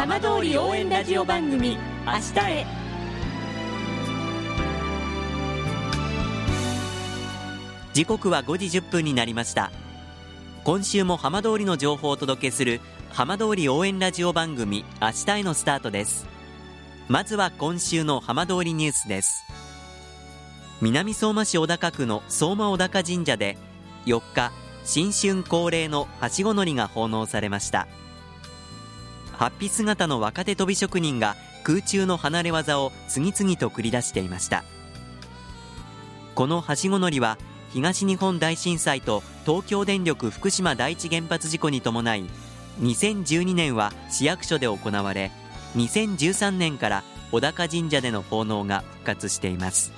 浜通り応援ラジオ番組明日へ。時刻は5時1分になりました。今週も浜通りの情報をお届けする浜通り応援ラジオ番組明日へのスタートです。まずは今週の浜通りニュースです。南相馬市小高区の相馬小高神社で4日新春恒例のはしご乗りが奉納されました。ハッピ姿の若手飛び職人が空中の離れ技を次々と繰り出していました。このはしご乗りは東日本大震災と東京電力福島第一原発事故に伴い2012年は市役所で行われ2013年から小高神社での奉納が復活しています。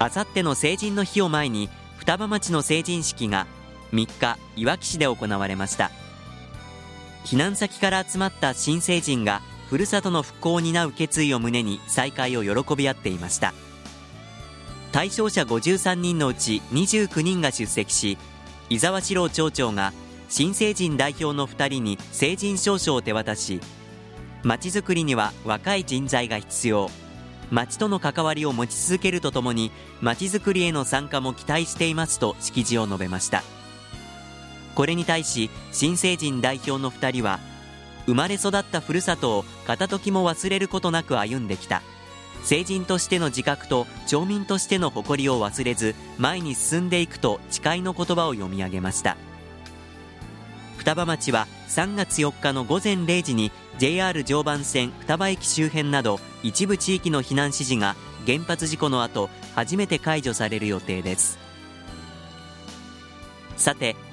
あさっての成人の日を前に双葉町の成人式が3日いわき市で行われました。避難先から集まった新成人がふるさとの復興を担う決意を胸に再会を喜び合っていました。対象者53人のうち29人が出席し伊沢史郎町長が新成人代表の2人に成人証書を手渡しまちづくりには若い人材が必要。町との関わりを持ち続けるとともにまちづくりへの参加も期待していますと式辞を述べました。これに対し新成人代表の2人は生まれ育ったふるさとを片時も忘れることなく歩んできた。成人としての自覚と町民としての誇りを忘れず前に進んでいくと誓いの言葉を読み上げました。双葉町は3月4日の午前0時に JR 常磐線双葉駅周辺など一部地域の避難指示が原発事故の後初めて解除される予定です。さて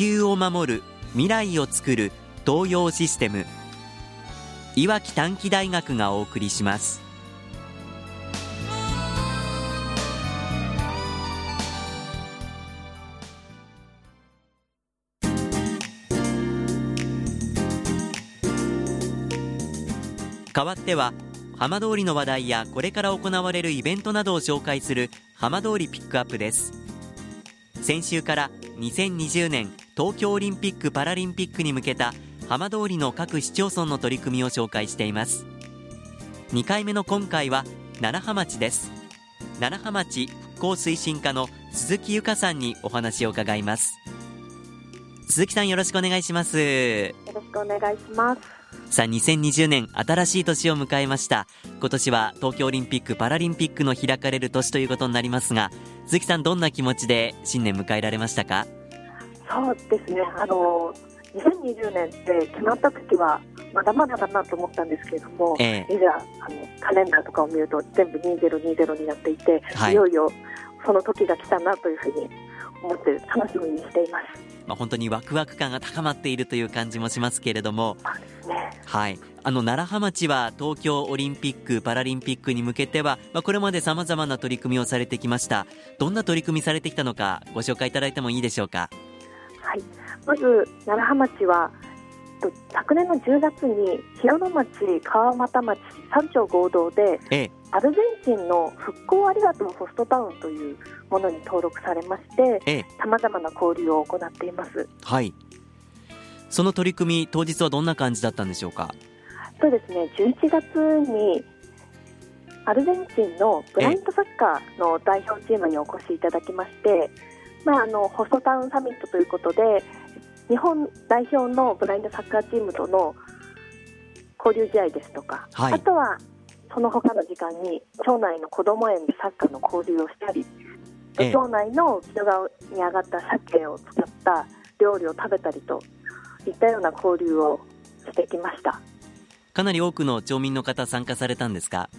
球を守る未来をつくる東洋システム。いわき短期大学がお送りします。代わっては浜通りの話題やこれから行われるイベントなどを紹介する浜通りピックアップです。先週から2020年東京オリンピック・パラリンピックに向けた浜通りの各市町村の取り組みを紹介しています。2回目の今回は楢葉町です。楢葉町復興推進課の鈴木由香さんにお話を伺います。鈴木さんよろしくお願いします。よろしくお願いします。さあ2020年新しい年を迎えました。今年は東京オリンピック・パラリンピックの開かれる年ということになりますが鈴木さんどんな気持ちで新年迎えられましたか？そうですね。あの2020年って決まった時はまだまだだなと思ったんですけれども、ええ、いざあのカレンダーとかを見ると全部2020になっていて、はい、いよいよその時が来たなというふうに思って楽しみにしています。まあ、本当にワクワク感が高まっているという感じもしますけれども、ね、はい、あの楢葉町は東京オリンピック・パラリンピックに向けては、まあ、これまでさまざまな取り組みをされてきました。どんな取り組みされてきたのかご紹介いただいてもいいでしょうか？はい。まず楢葉町は昨年の10月に広野町、川俣町三町合同で、ええ、アルゼンチンの復興ありがとうホストタウンというものに登録されましてさまざまな交流を行っています。はい。その取り組み当日はどんな感じだったんでしょうか？そうですね。11月にアルゼンチンのブラインドサッカーの代表チームにお越しいただきまして、まあ、あのホストタウンサミットということで日本代表のブラインドサッカーチームとの交流試合ですとか、はい、あとはその他の時間に町内の子ども園でサッカーの交流をしたり、町内の木戸川に上がった鮭を使った料理を食べたりといったような交流をしてきました。かなり多くの町民の方参加されたんですか？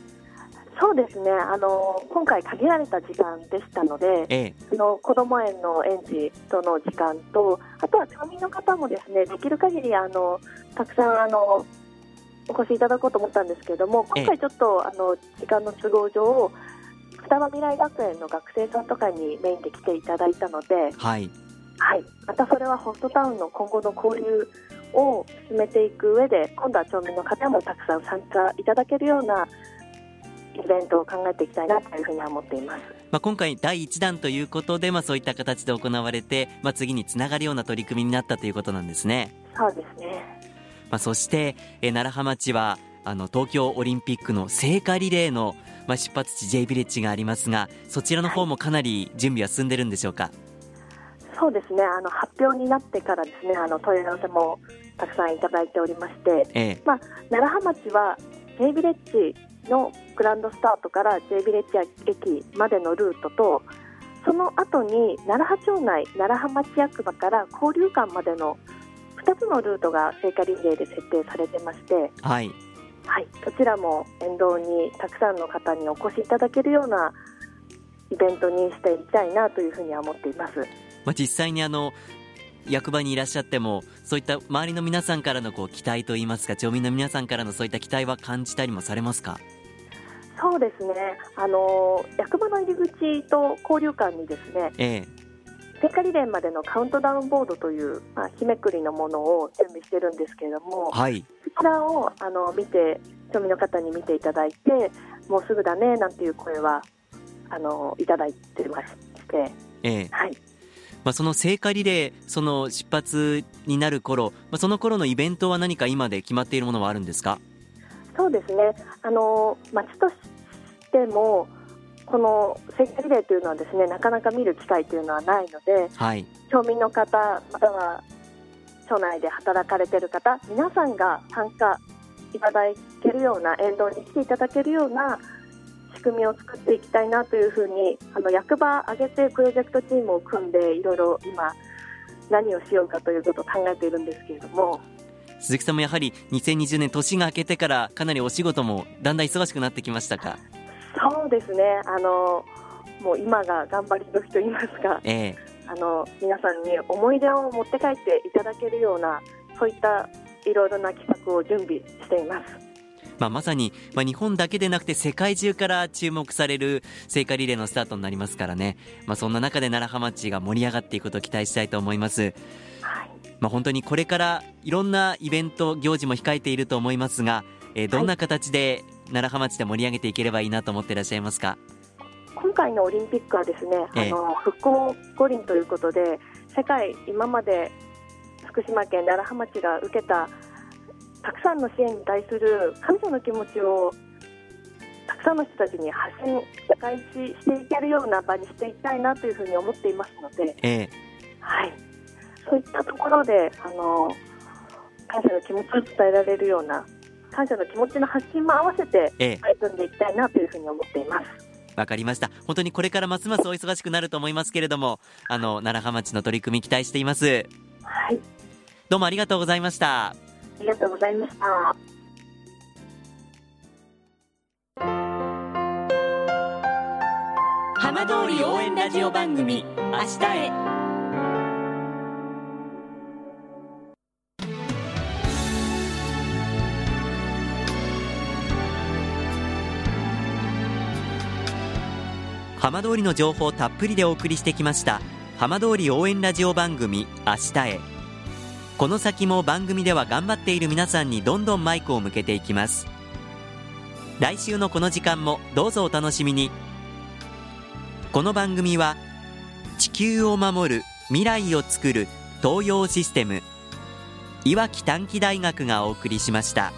そうですね。あの今回限られた時間でしたので、ええ、その子ども園の園児との時間とあとは町民の方もですねできる限りあのたくさんあのお越しいただこうと思ったんですけれども今回ちょっとあの時間の都合上双葉未来学園の学生さんとかにメインで来ていただいたので、はい、はい、またそれはホストタウンの今後の交流を進めていく上で今度は町民の方もたくさん参加いただけるようなイベントを考えていきたいなというふうには思っています。まあ、今回第1弾ということで、まあ、そういった形で行われて、まあ、次につながるような取り組みになったということなんですね。そうですね、まあ、そして、えー、楢葉町はあの東京オリンピックの聖火リレーの、まあ、出発地 J ビレッジがありますがそちらの方もかなり準備は進んでるんでしょうか、はい、そうですねあの発表になってからですねあの問い合わせもたくさんいただいておりまして、ええ、まあ、楢葉町は J ビレッジのグランドスタートから J ビレッジ駅までのルートとその後に楢葉町内楢葉町役場から交流館までの2つのルートが聖火リレーで設定されてまして、はい、はい、どちらも沿道にたくさんの方にお越しいただけるようなイベントにしていきたいなというふうには思っています。まあ、実際にあの役場にいらっしゃってもそういった周りの皆さんからのこう期待といいますか町民の皆さんからのそういった期待は感じたりもされますか？そうですね。あの役場の入り口と交流館にですね、ええ、聖火リレーまでのカウントダウンボードという、まあ、日めくりのものを準備してるんですけれども、はい、そちらをあの見て町民の方に見ていただいてもうすぐだねなんていう声はあのいただいてまして、ええ、はいまあ、その聖火リレーその出発になる頃、まあ、その頃のイベントは何か今で決まっているものはあるんですか？そうですね。あの町としてもこの聖火リレーというのはですねなかなか見る機会というのはないので、はい、町民の方または町内で働かれている方皆さんが参加いただけるような沿道に来ていただけるような仕組みを作っていきたいなというふうにあの役場挙げてプロジェクトチームを組んでいろいろ今何をしようかということを考えているんですけれども。鈴木さんもやはり2020年年が明けてからかなりお仕事もだんだん忙しくなってきましたか？そうですね。あのもう今が頑張り時と言いますか、ええ、あの皆さんに思い出を持って帰っていただけるようなそういったいろいろな企画を準備しています。まあ、まさに、まあ、日本だけでなくて世界中から注目される聖火リレーのスタートになりますからね、まあ、そんな中で楢葉町が盛り上がっていくことを期待したいと思います。はい。まあ、本当にこれからいろんなイベント行事も控えていると思いますが、えー、どんな形で楢葉町で盛り上げていければいいなと思っていらっしゃいますか？今回のオリンピックはですね、えあの復興五輪ということで世界今まで福島県楢葉町が受けたたくさんの支援に対する感謝の気持ちをたくさんの人たちに発信社会していけるような場にしていきたいなというふうに思っていますので、えはい、そういったところであの感謝の気持ちを伝えられるような感謝の気持ちの発信も合わせて取り組んでいきたいなというふうに思っています。わかりました。本当にこれからますますお忙しくなると思いますけれども、あの、楢葉町の取り組み期待しています。はい。どうもありがとうございました。ありがとうございました。浜通り応援ラジオ番組明日へ浜通りの情報たっぷりでお送りしてきました浜通り応援ラジオ番組明日へこの先も番組では頑張っている皆さんにどんどんマイクを向けていきます来週のこの時間もどうぞお楽しみにこの番組は地球を守る未来をつくる東洋システムいわき短期大学がお送りしました。